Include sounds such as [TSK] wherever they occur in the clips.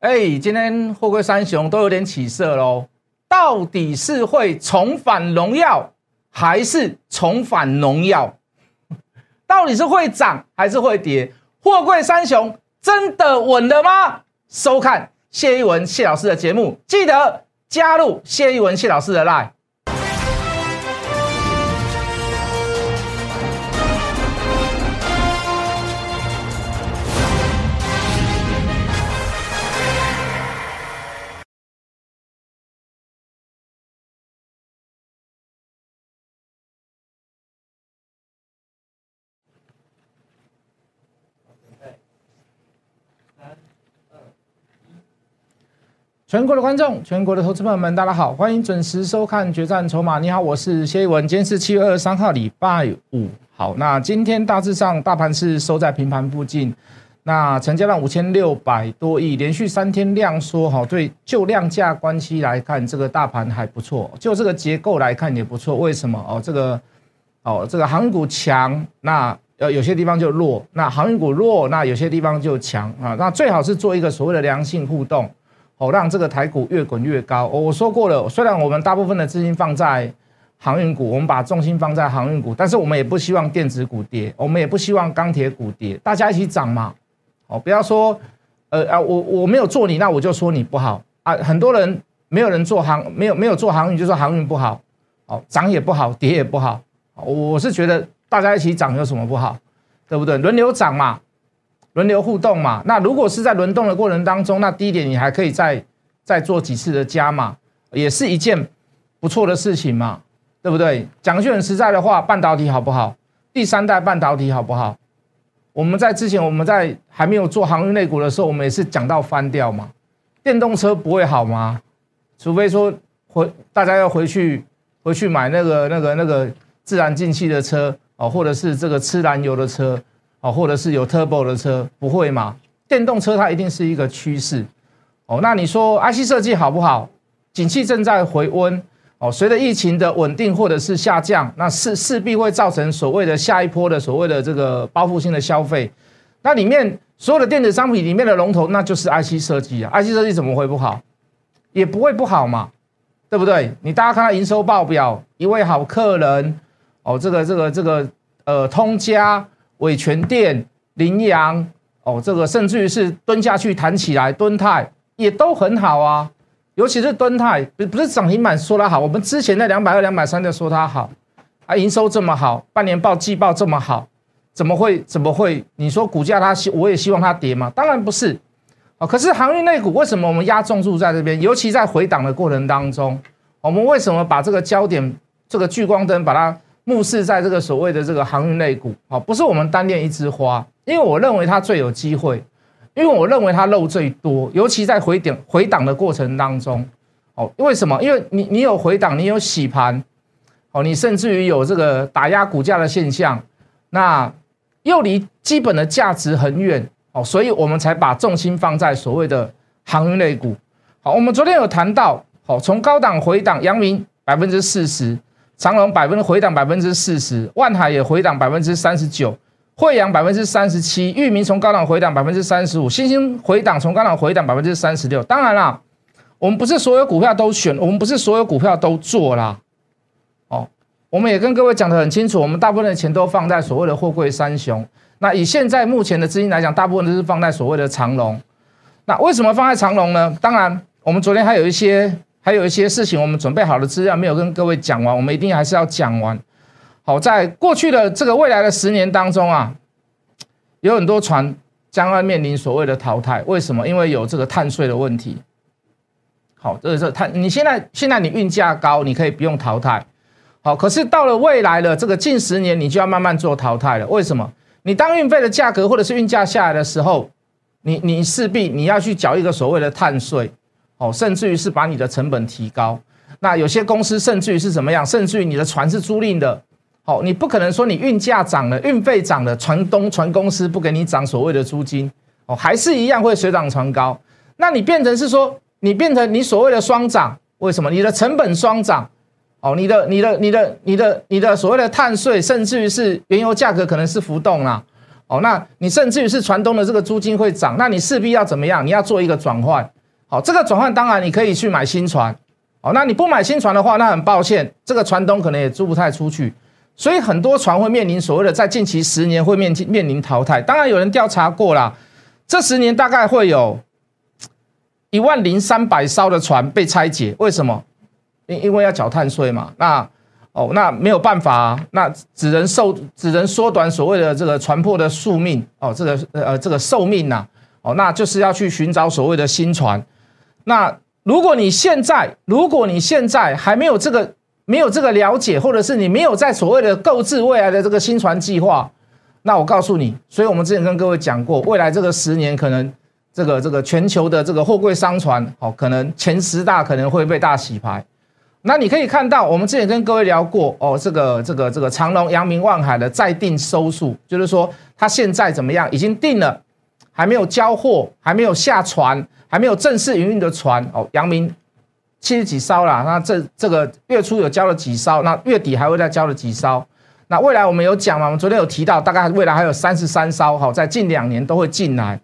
哎，今天货柜三雄都有点起色喽，到底是会重返荣耀，还是重返农药？到底是会涨还是会跌？货柜三雄真的稳了吗？收看谢一文谢老师的节目，记得加入谢一文谢老师的 line。全国的观众，全国的投资朋友们，大家好，欢迎准时收看《决战筹码》。你好，我是谢一文。今天是七月二十三号，礼拜五。好，那今天大致上大盘是收在平盘附近，那成交量五千六百多亿，连续三天量缩。好，对，就量价关系来看，这个大盘还不错；就这个结构来看也不错。为什么？哦，这个，哦，这个航股强，那呃有些地方就弱；那航运股弱，那有些地方就强啊。那最好是做一个所谓的良性互动。哦，让这个台股越滚越高。我说过了，虽然我们大部分的资金放在航运股，我们把重心放在航运股，但是我们也不希望电子股跌，我们也不希望钢铁股跌，大家一起涨嘛。哦，不要说，呃啊，我我没有做你，那我就说你不好啊。很多人没有人做航，没有没有做航运，就说航运不好。哦，涨也不好，跌也不好。我是觉得大家一起涨有什么不好，对不对？轮流涨嘛。轮流互动嘛，那如果是在轮动的过程当中，那低点你还可以再再做几次的加码，也是一件不错的事情嘛，对不对？讲句很实在的话，半导体好不好？第三代半导体好不好？我们在之前我们在还没有做航运类股的时候，我们也是讲到翻掉嘛。电动车不会好吗？除非说回大家要回去回去买那个那个那个自然进气的车哦，或者是这个吃燃油的车。哦，或者是有 turbo 的车，不会吗？电动车它一定是一个趋势。哦，那你说 IC 设计好不好？景气正在回温。哦，随着疫情的稳定或者是下降，那势势必会造成所谓的下一波的所谓的这个报复性的消费。那里面所有的电子商品里面的龙头，那就是 IC 设计啊。IC 设计怎么会不好？也不会不好嘛，对不对？你大家看到营收报表，一位好客人，哦，这个这个这个呃，通家。伟全电、羚羊，哦，这个甚至于是蹲下去弹起来，敦泰也都很好啊。尤其是敦泰，不不是涨停板说它好，我们之前在两百二、两百三就说它好啊，营收这么好，半年报、季报这么好，怎么会怎么会？你说股价它希，我也希望它跌吗？当然不是啊。可是航运类股为什么我们压重注在这边？尤其在回档的过程当中，我们为什么把这个焦点、这个聚光灯把它？目视在这个所谓的这个航运类股，好，不是我们单练一枝花，因为我认为它最有机会，因为我认为它漏最多，尤其在回点回档的过程当中，哦，为什么？因为你你有回档，你有洗盘，哦，你甚至于有这个打压股价的现象，那又离基本的价值很远，哦，所以我们才把重心放在所谓的航运类股。好，我们昨天有谈到，好，从高档回档，阳明百分之四十。长隆百分之回档百分之四十，万海也回档百分之三十九，惠阳百分之三十七，裕民从高档回档百分之三十五，新兴回档从高档回档百分之三十六。当然啦，我们不是所有股票都选，我们不是所有股票都做啦。哦，我们也跟各位讲得很清楚，我们大部分的钱都放在所谓的货柜三雄。那以现在目前的资金来讲，大部分都是放在所谓的长隆。那为什么放在长隆呢？当然，我们昨天还有一些。还有一些事情，我们准备好的资料没有跟各位讲完，我们一定还是要讲完。好，在过去的这个未来的十年当中啊，有很多船将要面临所谓的淘汰。为什么？因为有这个碳税的问题。好，这是碳。你现在现在你运价高，你可以不用淘汰。好，可是到了未来的这个近十年，你就要慢慢做淘汰了。为什么？你当运费的价格或者是运价下来的时候，你你势必你要去缴一个所谓的碳税。哦，甚至于是把你的成本提高。那有些公司甚至于是怎么样？甚至于你的船是租赁的，哦，你不可能说你运价涨了，运费涨了，船东船公司不给你涨所谓的租金，哦，还是一样会水涨船高。那你变成是说，你变成你所谓的双涨，为什么？你的成本双涨，哦，你的你的你的你的你的所谓的碳税，甚至于是原油价格可能是浮动啦，哦，那你甚至于是船东的这个租金会涨，那你势必要怎么样？你要做一个转换。好，这个转换当然你可以去买新船。哦，那你不买新船的话，那很抱歉，这个船东可能也租不太出去。所以很多船会面临所谓的在近期十年会面面临淘汰。当然有人调查过了，这十年大概会有一万零三百艘的船被拆解。为什么？因因为要缴碳税嘛。那哦，那没有办法啊，那只能受只能缩短所谓的这个船舶的寿命哦，这个呃这个寿命呐哦，那就是要去寻找所谓的新船。那如果你现在如果你现在还没有这个。没有这个了解，或者是你没有在所谓的购置未来的这个新船计划，那我告诉你，所以我们之前跟各位讲过，未来这个十年可能这个这个全球的这个货柜商船，哦，可能前十大可能会被大洗牌。那你可以看到，我们之前跟各位聊过，哦，这个这个这个长隆、阳明、万海的在定收数，就是说它现在怎么样，已经定了，还没有交货，还没有下船，还没有正式营运的船，哦，阳明。七十几艘啦，那这这个月初有交了几艘，那月底还会再交了几艘。那未来我们有讲嘛？我们昨天有提到，大概未来还有三十三艘，好，在近两年都会进来。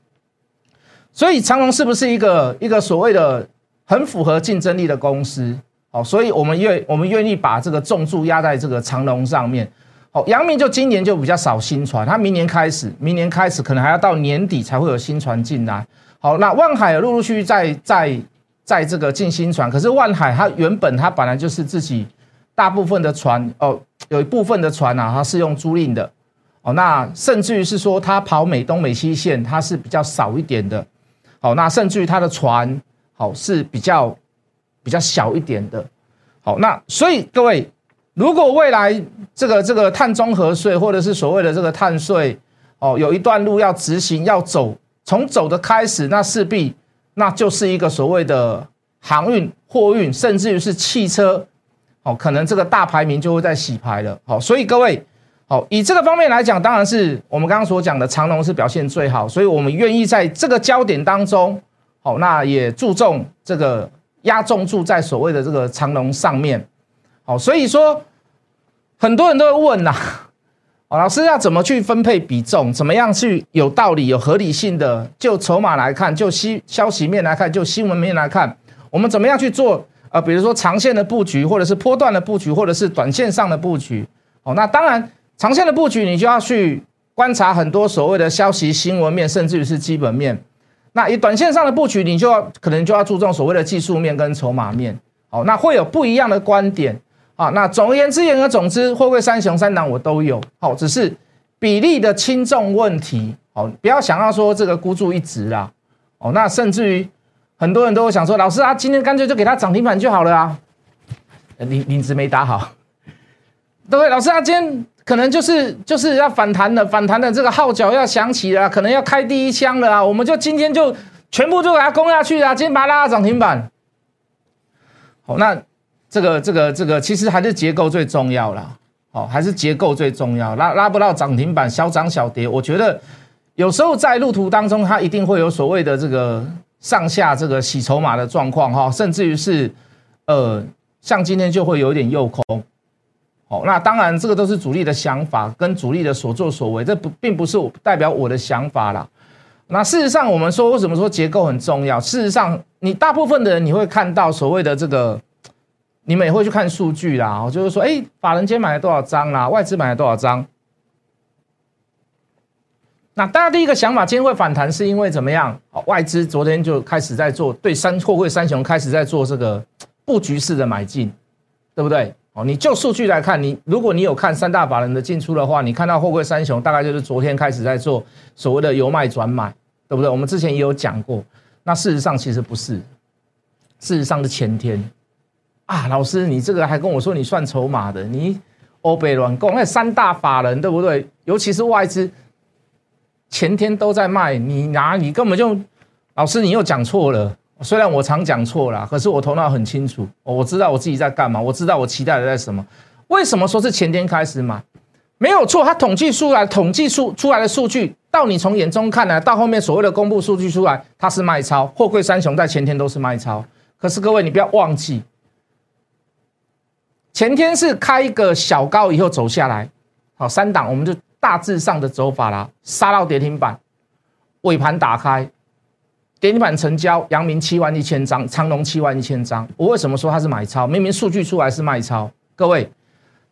所以长隆是不是一个一个所谓的很符合竞争力的公司？好，所以我们愿我们愿意把这个重注压在这个长隆上面。好，阳明就今年就比较少新船，它明年开始，明年开始可能还要到年底才会有新船进来。好，那万海陆陆续续在在。在这个进新船，可是万海它原本它本来就是自己大部分的船哦，有一部分的船啊，它是用租赁的哦，那甚至于是说它跑美东美西线，它是比较少一点的，好，那甚至于它的船好是比较比较小一点的，好，那所以各位，如果未来这个这个碳中和税或者是所谓的这个碳税哦，有一段路要执行要走，从走的开始，那势必。那就是一个所谓的航运、货运，甚至于是汽车，哦，可能这个大排名就会在洗牌了。好，所以各位，好，以这个方面来讲，当然是我们刚刚所讲的长龙是表现最好，所以我们愿意在这个焦点当中，好，那也注重这个压重注在所谓的这个长龙上面。好，所以说很多人都会问呐。老师要怎么去分配比重？怎么样去有道理、有合理性的？就筹码来看，就新消息面来看，就新闻面来看，我们怎么样去做？呃，比如说长线的布局，或者是波段的布局，或者是短线上的布局。哦，那当然，长线的布局你就要去观察很多所谓的消息、新闻面，甚至于是基本面。那以短线上的布局，你就要可能就要注重所谓的技术面跟筹码面。哦，那会有不一样的观点。啊，那总而言之，言而总之，货柜三雄三档我都有，好，只是比例的轻重问题，好，不要想要说这个孤注一掷啦，哦，那甚至于很多人都会想说，老师啊，今天干脆就给他涨停板就好了啊，领领子没打好，对不对？老师啊，今天可能就是就是要反弹了，反弹的这个号角要响起了，可能要开第一枪了啊，我们就今天就全部就给它攻下去啊，今天把它拉到涨停板，好，那。这个这个这个其实还是结构最重要啦，哦，还是结构最重要，拉拉不到涨停板，小涨小跌，我觉得有时候在路途当中，它一定会有所谓的这个上下这个洗筹码的状况哈，甚至于是呃，像今天就会有点诱空，哦，那当然这个都是主力的想法跟主力的所作所为，这不并不是代表我的想法啦。那事实上，我们说为什么说结构很重要？事实上，你大部分的人你会看到所谓的这个。你们也会去看数据啦，就是说，哎，法人今天买了多少张啦？外资买了多少张？那大家第一个想法，今天会反弹是因为怎么样？外资昨天就开始在做对三货柜三雄开始在做这个 [TSK] 布局式的买进，对不对？哦，你就数据来看，你如果你有看三大法人的进出的话，你看到货柜三雄大概就是昨天开始在做所谓的由卖转买，对不对？我们之前也有讲过，那事实上其实不是，事实上是前天。啊，老师，你这个还跟我说你算筹码的，你欧北乱供那三大法人对不对？尤其是外资，前天都在卖，你拿你根本就，老师你又讲错了。虽然我常讲错了，可是我头脑很清楚，我知道我自己在干嘛，我知道我期待的在什么。为什么说是前天开始买？没有错，他统计出来，统计出出来的数据，到你从眼中看来，到后面所谓的公布数据出来，它是卖超。货柜三雄在前天都是卖超，可是各位你不要忘记。前天是开一个小高以后走下来，好三档，我们就大致上的走法啦，杀到跌停板，尾盘打开，跌停板成交，阳明七万一千张，长隆七万一千张。我为什么说它是买超？明明数据出来是卖超，各位，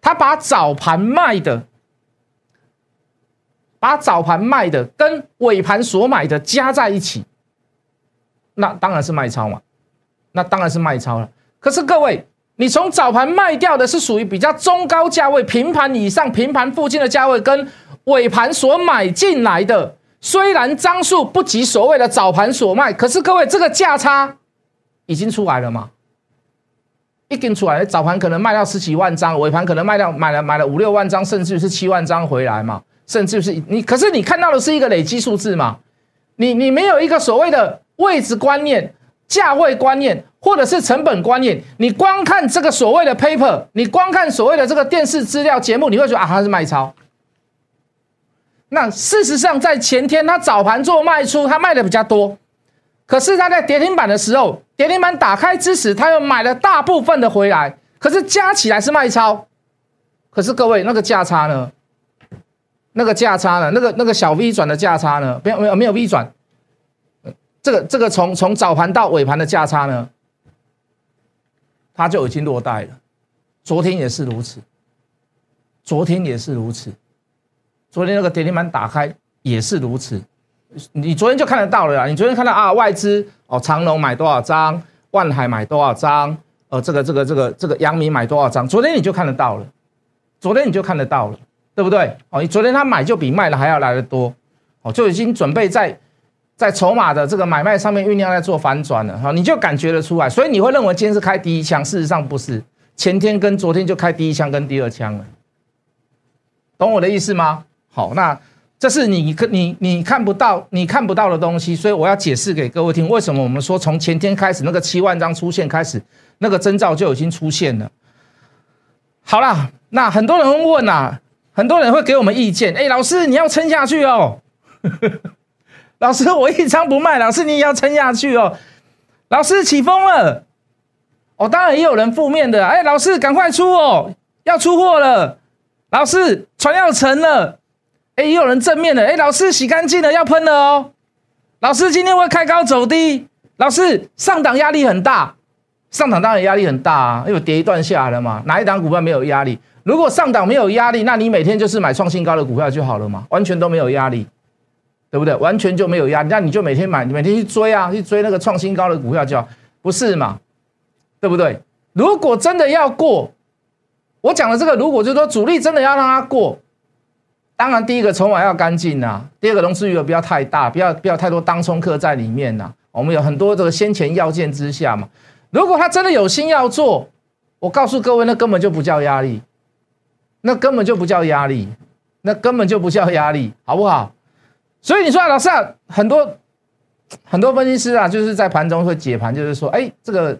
他把早盘卖的，把早盘卖的跟尾盘所买的加在一起，那当然是卖超嘛，那当然是卖超了。可是各位。你从早盘卖掉的是属于比较中高价位、平盘以上、平盘附近的价位，跟尾盘所买进来的，虽然张数不及所谓的早盘所卖，可是各位这个价差已经出来了嘛？一定出来，早盘可能卖掉十几万张，尾盘可能卖掉买了买了五六万张，甚至是七万张回来嘛？甚至是你，可是你看到的是一个累积数字嘛？你你没有一个所谓的位置观念、价位观念。或者是成本观念，你光看这个所谓的 paper，你光看所谓的这个电视资料节目，你会觉得啊，它是卖超。那事实上，在前天他早盘做卖出，它卖的比较多，可是他在跌停板的时候，跌停板打开之时，他又买了大部分的回来，可是加起来是卖超。可是各位，那个价差呢？那个价差呢？那个那个小 V 转的价差呢？没有没有没有 V 转，这个这个从从早盘到尾盘的价差呢？它就已经落袋了，昨天也是如此，昨天也是如此，昨天那个跌停板打开也是如此，你昨天就看得到了啦，你昨天看到啊外资哦长隆买多少张，万海买多少张，呃这个这个这个这个阳明买多少张，昨天你就看得到了，昨天你就看得到了，对不对？哦，你昨天他买就比卖的还要来的多，哦就已经准备在。在筹码的这个买卖上面酝酿在做反转了哈，你就感觉得出来，所以你会认为今天是开第一枪，事实上不是，前天跟昨天就开第一枪跟第二枪了，懂我的意思吗？好，那这是你你你看不到你看不到的东西，所以我要解释给各位听，为什么我们说从前天开始那个七万张出现开始，那个征兆就已经出现了。好啦，那很多人问呐，很多人会给我们意见，哎，老师你要撑下去哦。老师，我一张不卖。老师，你也要撑下去哦。老师起风了，哦，当然也有人负面的。哎，老师赶快出哦，要出货了。老师船要沉了。哎，也有人正面的。哎，老师洗干净了，要喷了哦。老师今天会开高走低。老师上档压力很大，上档当然压力很大啊，因为跌一段下来了嘛。哪一档股票没有压力？如果上档没有压力，那你每天就是买创新高的股票就好了嘛，完全都没有压力。对不对？完全就没有压力，那你就每天买，每天去追啊，去追那个创新高的股票，就不是嘛？对不对？如果真的要过，我讲的这个，如果就是说主力真的要让它过，当然第一个筹码要干净呐，第二个融资余额不要太大，不要不要太多当冲客在里面呐。我们有很多这个先前要件之下嘛。如果他真的有心要做，我告诉各位，那根本就不叫压力，那根本就不叫压力，那根本就不叫压力，好不好？所以你说老师啊，很多很多分析师啊，就是在盘中会解盘，就是说，哎，这个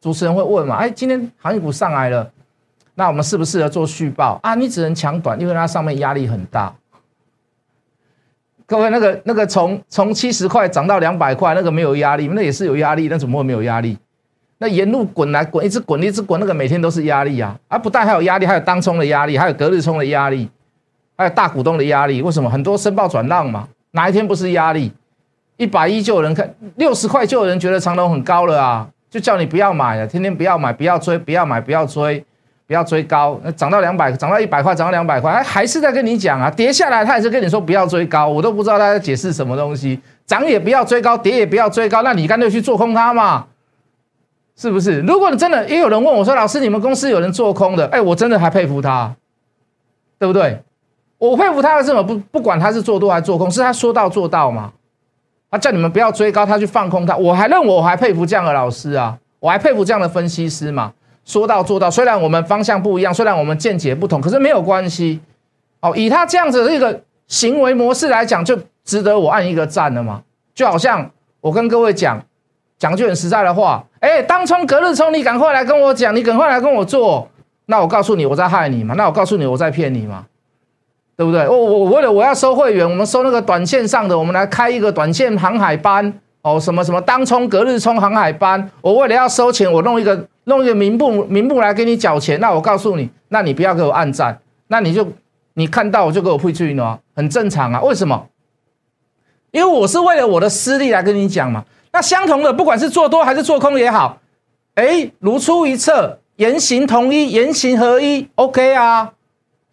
主持人会问嘛，哎，今天行业股上来了，那我们适不适合做续报啊？你只能抢短，因为它上面压力很大。各位，那个那个从从七十块涨到两百块，那个没有压力，那也是有压力，那怎么会没有压力？那沿路滚来滚，一直滚一直滚，那个每天都是压力啊！啊，不但还有压力，还有当冲的压力，还有隔日冲的压力，还有大股东的压力。为什么？很多申报转让嘛。哪一天不是压力？一百一就有人看，六十块就有人觉得长隆很高了啊，就叫你不要买了，天天不要买，不要追，不要买，不要追，不要追高。那涨到两百，涨到一百块，涨到两百块，哎，还是在跟你讲啊，跌下来他也是跟你说不要追高，我都不知道他在解释什么东西。涨也不要追高，跌也不要追高，那你干脆去做空它嘛，是不是？如果你真的也有人问我说，老师，你们公司有人做空的？哎，我真的还佩服他，对不对？我佩服他的什么？不不管他是做多还是做空，是他说到做到嘛？他叫你们不要追高，他去放空他。我还认为我还佩服这样的老师啊，我还佩服这样的分析师嘛。说到做到，虽然我们方向不一样，虽然我们见解不同，可是没有关系。哦，以他这样子的一个行为模式来讲，就值得我按一个赞了嘛。就好像我跟各位讲讲句很实在的话，哎，当冲隔日冲，你赶快来跟我讲，你赶快来跟我做。那我告诉你，我在害你嘛？那我告诉你，我在骗你嘛？对不对？我我为了我要收会员，我们收那个短线上的，我们来开一个短线航海班哦，什么什么当冲隔日冲航海班。我为了要收钱，我弄一个弄一个名目名目来给你缴钱。那我告诉你，那你不要给我按赞，那你就你看到我就给我退出呢，很正常啊。为什么？因为我是为了我的私利来跟你讲嘛。那相同的，不管是做多还是做空也好，哎，如出一辙，言行统一，言行合一，OK 啊。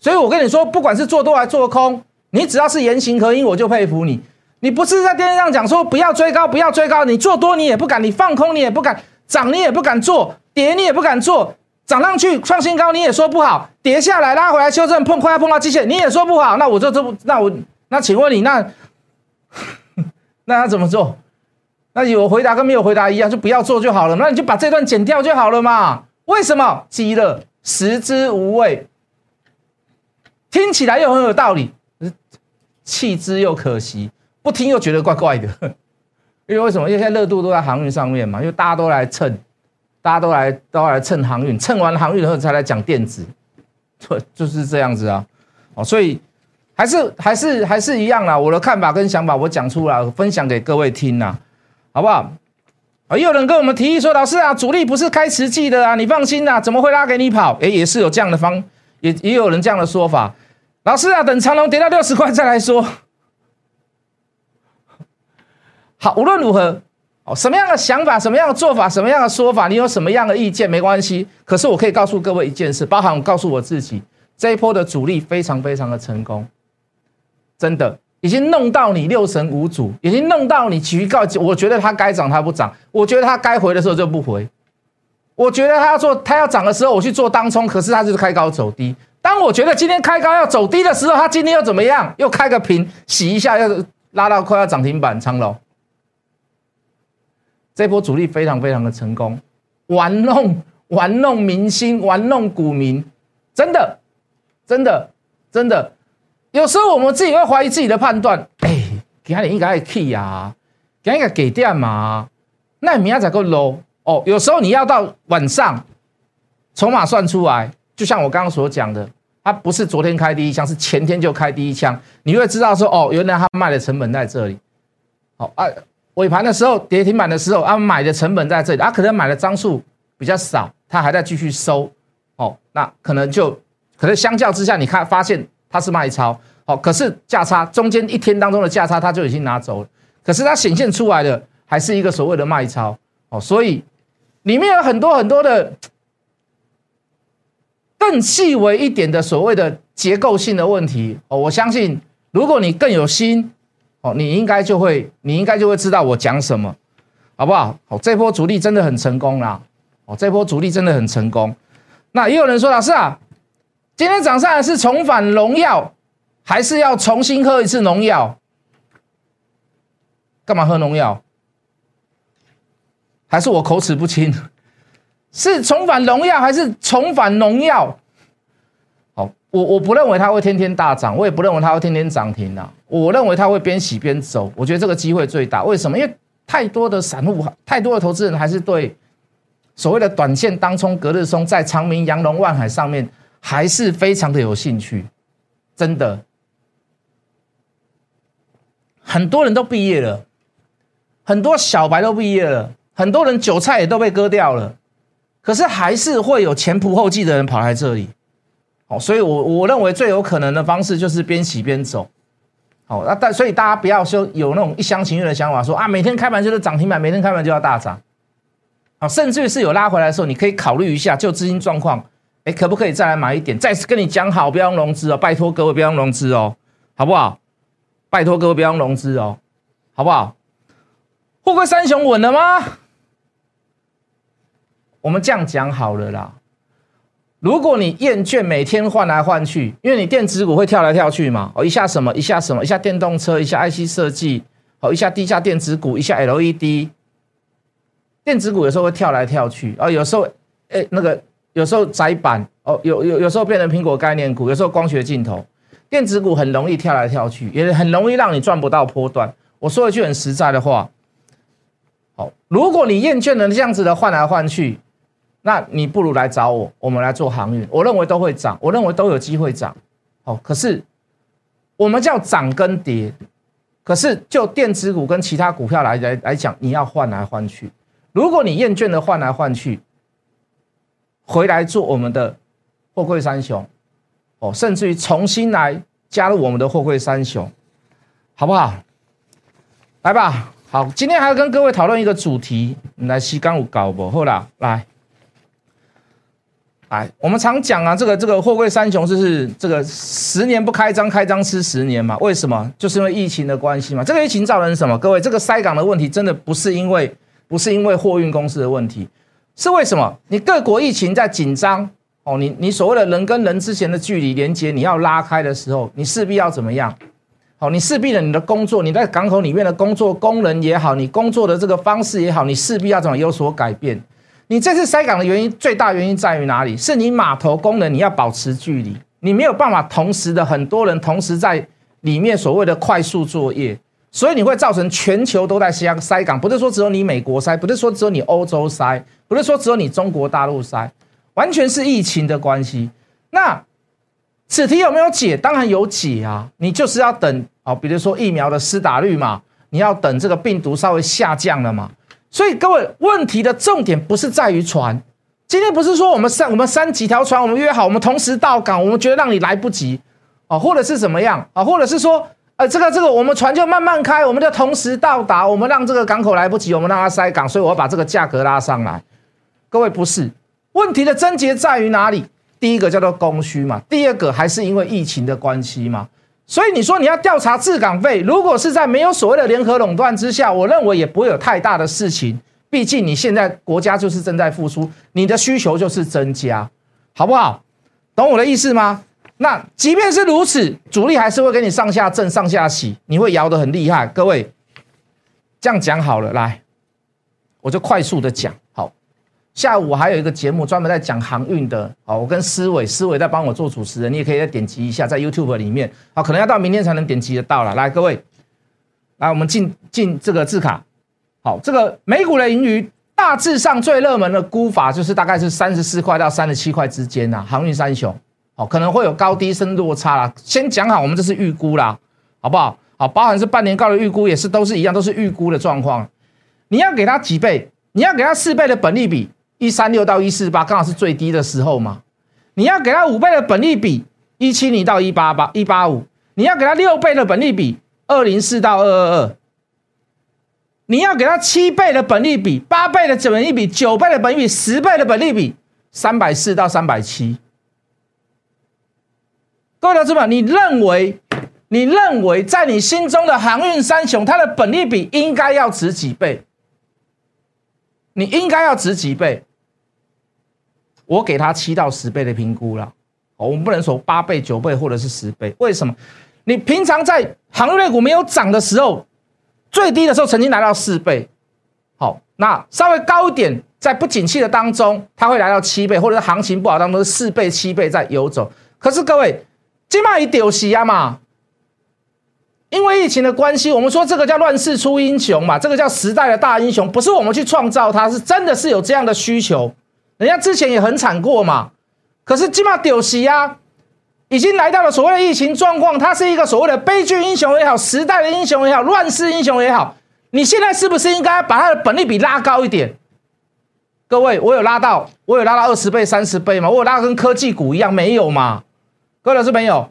所以我跟你说，不管是做多还是做空，你只要是言行合一，我就佩服你。你不是在电视上讲说不要追高，不要追高，你做多你也不敢，你放空你也不敢，涨你也不敢做，跌你也不敢做，涨上去创新高你也说不好，跌下来拉回来修正碰快要碰到极限你也说不好，那我就这不那我那请问你那那要怎么做？那有回答跟没有回答一样，就不要做就好了，那你就把这段剪掉就好了嘛？为什么？急了食之无味，听起来又很有道理，弃之又可惜。不听又觉得怪怪的，[LAUGHS] 因为为什么？因为现在热度都在航运上面嘛，因为大家都来蹭，大家都来都来蹭航运，蹭完航运以后才来讲电子，就 [LAUGHS] 就是这样子啊。哦，所以还是还是还是一样啦。我的看法跟想法我讲出来，分享给各位听呐，好不好？啊，有人跟我们提议说，老师啊，主力不是开实际的啊，你放心啦，怎么会拉给你跑？哎，也是有这样的方，也也有人这样的说法。老师啊，等长龙跌到六十块再来说。[LAUGHS] 好，无论如何，哦，什么样的想法，什么样的做法，什么样的说法，你有什么样的意见，没关系。可是我可以告诉各位一件事，包含我告诉我自己，这一波的主力非常非常的成功，真的已经弄到你六神无主，已经弄到你起于告，我觉得它该涨它不涨，我觉得它该回的时候就不回，我觉得它要做它要涨的时候我去做当冲，可是它就是开高走低。当我觉得今天开高要走低的时候，它今天又怎么样？又开个平洗一下，又拉到快要涨停板，仓楼。这波主力非常非常的成功，玩弄玩弄民心，玩弄股民，真的，真的，真的，有时候我们自己会怀疑自己的判断。哎，给他点应该 key 呀，给他一个给电嘛，那你明天才够 low 哦。有时候你要到晚上，筹码算出来，就像我刚刚所讲的，他不是昨天开第一枪，是前天就开第一枪，你会知道说，哦，原来他卖的成本在这里。好啊。尾盘的时候，跌停板的时候，啊，买的成本在这里，啊，可能买的张数比较少，他还在继续收，哦，那可能就可能相较之下，你看发现它是卖超，哦，可是价差中间一天当中的价差，它就已经拿走了，可是它显现出来的还是一个所谓的卖超，哦，所以里面有很多很多的更细微一点的所谓的结构性的问题，哦，我相信如果你更有心。哦，你应该就会，你应该就会知道我讲什么，好不好？好，这波主力真的很成功啦！哦，这波主力真的很成功。那也有人说，老师啊，今天早上是重返荣耀，还是要重新喝一次农药？干嘛喝农药？还是我口齿不清？是重返荣耀，还是重返农药？好我我不认为它会天天大涨，我也不认为它会天天涨停的。我认为它会边洗边走，我觉得这个机会最大。为什么？因为太多的散户、太多的投资人还是对所谓的短线当冲、隔日冲，在长明、阳龙、万海上面还是非常的有兴趣。真的，很多人都毕业了，很多小白都毕业了，很多人韭菜也都被割掉了，可是还是会有前仆后继的人跑来这里。所以，我我认为最有可能的方式就是边洗边走。好，那但所以大家不要说有那种一厢情愿的想法，说啊，每天开盘就是涨停板，每天开盘就要大涨。好，甚至是有拉回来的时候，你可以考虑一下，就资金状况，哎，可不可以再来买一点？再次跟你讲好，不要用融资哦，拜托各位不要用融资哦，好不好？拜托各位不要用融资哦，好不好？货柜三雄稳了吗？我们这样讲好了啦。如果你厌倦每天换来换去，因为你电子股会跳来跳去嘛，哦，一下什么，一下什么，一下电动车，一下 IC 设计，哦，一下低价电子股，一下 LED，电子股有时候会跳来跳去，哦，有时候，哎，那个有时候窄板，哦，有有有时候变成苹果概念股，有时候光学镜头，电子股很容易跳来跳去，也很容易让你赚不到波段。我说一句很实在的话，好，如果你厌倦了这样子的换来换去。那你不如来找我，我们来做航运，我认为都会涨，我认为都有机会涨。好，可是我们叫涨跟跌，可是就电子股跟其他股票来来来讲，你要换来换去。如果你厌倦的换来换去，回来做我们的货柜三雄，哦，甚至于重新来加入我们的货柜三雄，好不好？来吧，好，今天还要跟各位讨论一个主题，来西港有搞不？好啦，来。来，我们常讲啊，这个这个货柜三雄就是这个十年不开张，开张吃十年嘛？为什么？就是因为疫情的关系嘛。这个疫情造成什么？各位，这个塞港的问题真的不是因为不是因为货运公司的问题，是为什么？你各国疫情在紧张哦，你你所谓的人跟人之间的距离连接你要拉开的时候，你势必要怎么样？好，你势必的你的工作，你在港口里面的工作工人也好，你工作的这个方式也好，你势必要怎么有所改变？你这次塞港的原因，最大原因在于哪里？是你码头功能你要保持距离，你没有办法同时的很多人同时在里面所谓的快速作业，所以你会造成全球都在塞塞港，不是说只有你美国塞，不是说只有你欧洲塞，不是说只有你中国大陆塞，完全是疫情的关系。那此题有没有解？当然有解啊，你就是要等啊，比如说疫苗的施打率嘛，你要等这个病毒稍微下降了嘛。所以各位，问题的重点不是在于船。今天不是说我们三我们三几条船，我们约好，我们同时到港，我们觉得让你来不及啊，或者是怎么样啊，或者是说，呃，这个这个我们船就慢慢开，我们就同时到达，我们让这个港口来不及，我们让它塞港，所以我要把这个价格拉上来。各位不是，问题的症结在于哪里？第一个叫做供需嘛，第二个还是因为疫情的关系嘛。所以你说你要调查滞港费，如果是在没有所谓的联合垄断之下，我认为也不会有太大的事情。毕竟你现在国家就是正在复苏，你的需求就是增加，好不好？懂我的意思吗？那即便是如此，主力还是会给你上下震、上下洗，你会摇得很厉害。各位，这样讲好了，来，我就快速的讲好。下午还有一个节目专门在讲航运的，好，我跟思伟，思伟在帮我做主持人，你也可以再点击一下，在 YouTube 里面，好，可能要到明天才能点击得到了。来，各位，来，我们进进这个字卡，好，这个美股的盈余大致上最热门的估法就是大概是三十四块到三十七块之间呐，航运三雄，好，可能会有高低深落差啦。先讲好，我们这是预估啦，好不好？好，包含是半年高的预估也是都是一样，都是预估的状况。你要给他几倍？你要给他四倍的本利比。一三六到一四八刚好是最低的时候嘛，你要给他五倍的本利比，一七零到一八八一八五，你要给他六倍的本利比，二零四到二二二，你要给他七倍的本利比，八倍的本利比，九倍的本利比，十倍的本利比，三百四到三百七。各位同志们，你认为你认为在你心中的航运三雄，它的本利比应该要值几倍？你应该要值几倍？我给他七到十倍的评估了，我们不能说八倍、九倍或者是十倍。为什么？你平常在行业股没有涨的时候，最低的时候曾经来到四倍，好，那稍微高一点，在不景气的当中，它会来到七倍，或者是行情不好当中是四倍、七倍在游走。可是各位，今麦一丢席啊嘛，因为疫情的关系，我们说这个叫乱世出英雄嘛，这个叫时代的大英雄，不是我们去创造它，是真的是有这样的需求。人家之前也很惨过嘛，可是今嘛丢席啊，已经来到了所谓的疫情状况，它是一个所谓的悲剧英雄也好，时代的英雄也好，乱世英雄也好，你现在是不是应该把它的本利比拉高一点？各位，我有拉到，我有拉到二十倍、三十倍吗？我有拉跟科技股一样没有吗？各位老师没有？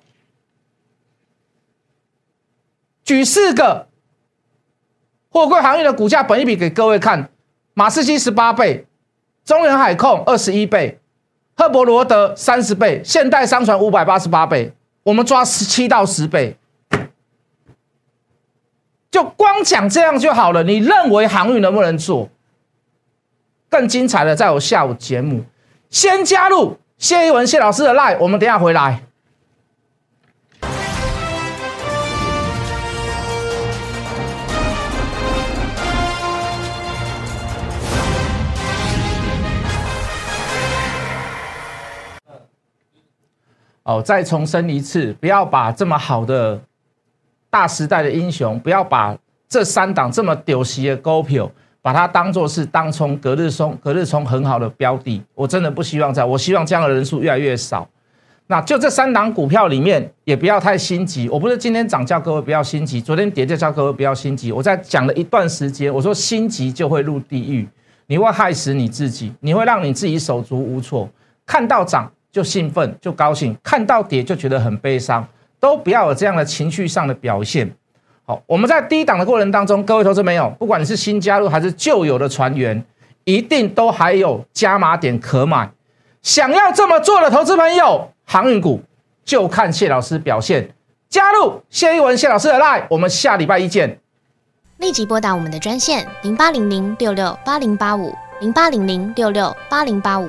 举四个货柜行业的股价本利比给各位看，马士基十八倍。中原海控二十一倍，赫伯罗德三十倍，现代商船五百八十八倍，我们抓十七到十倍，就光讲这样就好了。你认为航运能不能做？更精彩的，在我下午节目，先加入谢一文谢老师的 line，我们等下回来。哦，再重申一次，不要把这么好的大时代的英雄，不要把这三档这么丢席的股票，把它当做是当冲隔日冲隔日冲很好的标的。我真的不希望在，我希望这样的人数越来越少。那就这三档股票里面，也不要太心急。我不是今天涨叫各位不要心急，昨天跌就叫各位不要心急。我在讲了一段时间，我说心急就会入地狱，你会害死你自己，你会让你自己手足无措。看到涨。就兴奋就高兴，看到跌就觉得很悲伤，都不要有这样的情绪上的表现。好，我们在低档的过程当中，各位投资朋友，不管你是新加入还是旧有的船员，一定都还有加码点可买。想要这么做的投资朋友，航运股就看谢老师表现。加入谢一文谢老师的 line，我们下礼拜一见。立即拨打我们的专线零八零零六六八零八五零八零零六六八零八五